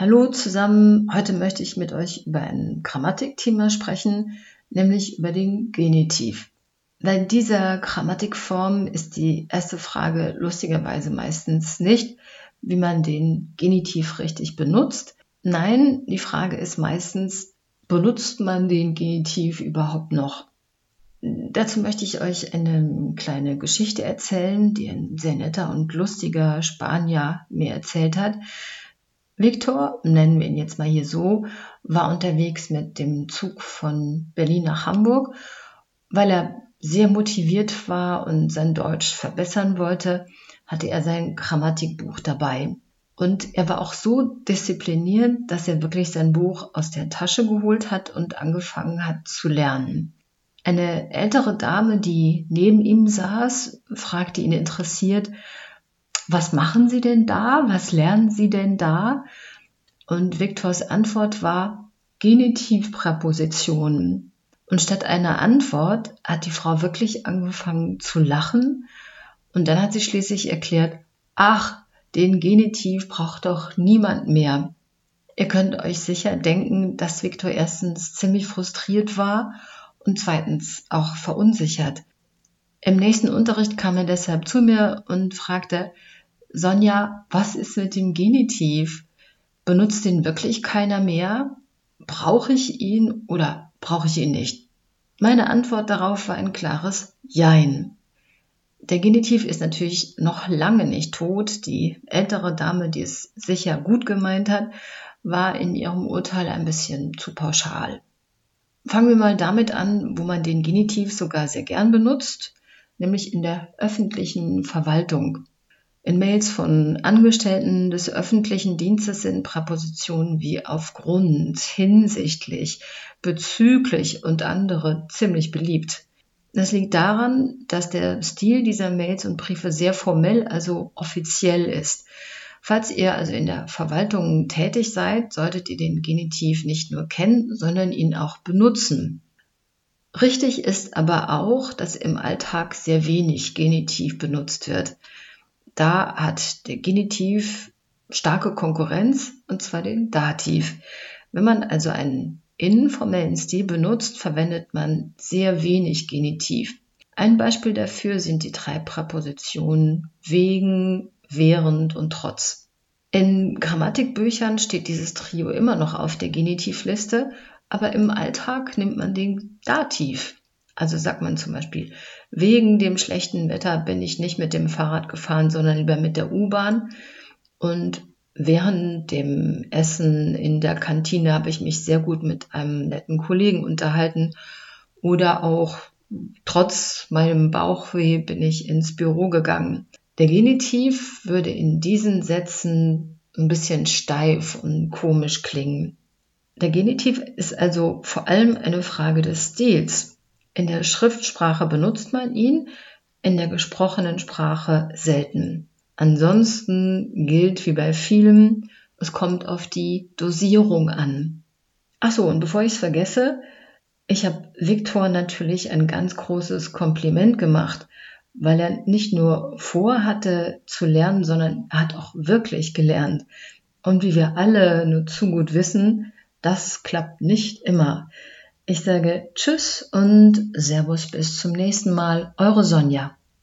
Hallo zusammen, heute möchte ich mit euch über ein Grammatikthema sprechen, nämlich über den Genitiv. Bei dieser Grammatikform ist die erste Frage lustigerweise meistens nicht, wie man den Genitiv richtig benutzt. Nein, die Frage ist meistens, benutzt man den Genitiv überhaupt noch? Dazu möchte ich euch eine kleine Geschichte erzählen, die ein sehr netter und lustiger Spanier mir erzählt hat. Viktor, nennen wir ihn jetzt mal hier so, war unterwegs mit dem Zug von Berlin nach Hamburg, weil er sehr motiviert war und sein Deutsch verbessern wollte, hatte er sein Grammatikbuch dabei. Und er war auch so diszipliniert, dass er wirklich sein Buch aus der Tasche geholt hat und angefangen hat zu lernen. Eine ältere Dame, die neben ihm saß, fragte ihn interessiert, was machen Sie denn da? Was lernen Sie denn da? Und Viktors Antwort war Genitivpräpositionen. Und statt einer Antwort hat die Frau wirklich angefangen zu lachen. Und dann hat sie schließlich erklärt, ach, den Genitiv braucht doch niemand mehr. Ihr könnt euch sicher denken, dass Viktor erstens ziemlich frustriert war und zweitens auch verunsichert. Im nächsten Unterricht kam er deshalb zu mir und fragte, Sonja, was ist mit dem Genitiv? Benutzt den wirklich keiner mehr? Brauche ich ihn oder brauche ich ihn nicht? Meine Antwort darauf war ein klares Jein. Der Genitiv ist natürlich noch lange nicht tot. Die ältere Dame, die es sicher gut gemeint hat, war in ihrem Urteil ein bisschen zu pauschal. Fangen wir mal damit an, wo man den Genitiv sogar sehr gern benutzt, nämlich in der öffentlichen Verwaltung. In Mails von Angestellten des öffentlichen Dienstes sind Präpositionen wie aufgrund, hinsichtlich, bezüglich und andere ziemlich beliebt. Das liegt daran, dass der Stil dieser Mails und Briefe sehr formell, also offiziell ist. Falls ihr also in der Verwaltung tätig seid, solltet ihr den Genitiv nicht nur kennen, sondern ihn auch benutzen. Richtig ist aber auch, dass im Alltag sehr wenig Genitiv benutzt wird. Da hat der Genitiv starke Konkurrenz, und zwar den Dativ. Wenn man also einen informellen Stil benutzt, verwendet man sehr wenig Genitiv. Ein Beispiel dafür sind die drei Präpositionen wegen, während und trotz. In Grammatikbüchern steht dieses Trio immer noch auf der Genitivliste, aber im Alltag nimmt man den Dativ. Also sagt man zum Beispiel, wegen dem schlechten Wetter bin ich nicht mit dem Fahrrad gefahren, sondern lieber mit der U-Bahn. Und während dem Essen in der Kantine habe ich mich sehr gut mit einem netten Kollegen unterhalten. Oder auch trotz meinem Bauchweh bin ich ins Büro gegangen. Der Genitiv würde in diesen Sätzen ein bisschen steif und komisch klingen. Der Genitiv ist also vor allem eine Frage des Stils. In der Schriftsprache benutzt man ihn, in der gesprochenen Sprache selten. Ansonsten gilt wie bei vielem, es kommt auf die Dosierung an. Ach so, und bevor ich es vergesse, ich habe Viktor natürlich ein ganz großes Kompliment gemacht, weil er nicht nur vorhatte zu lernen, sondern er hat auch wirklich gelernt. Und wie wir alle nur zu gut wissen, das klappt nicht immer. Ich sage Tschüss und Servus bis zum nächsten Mal. Eure Sonja.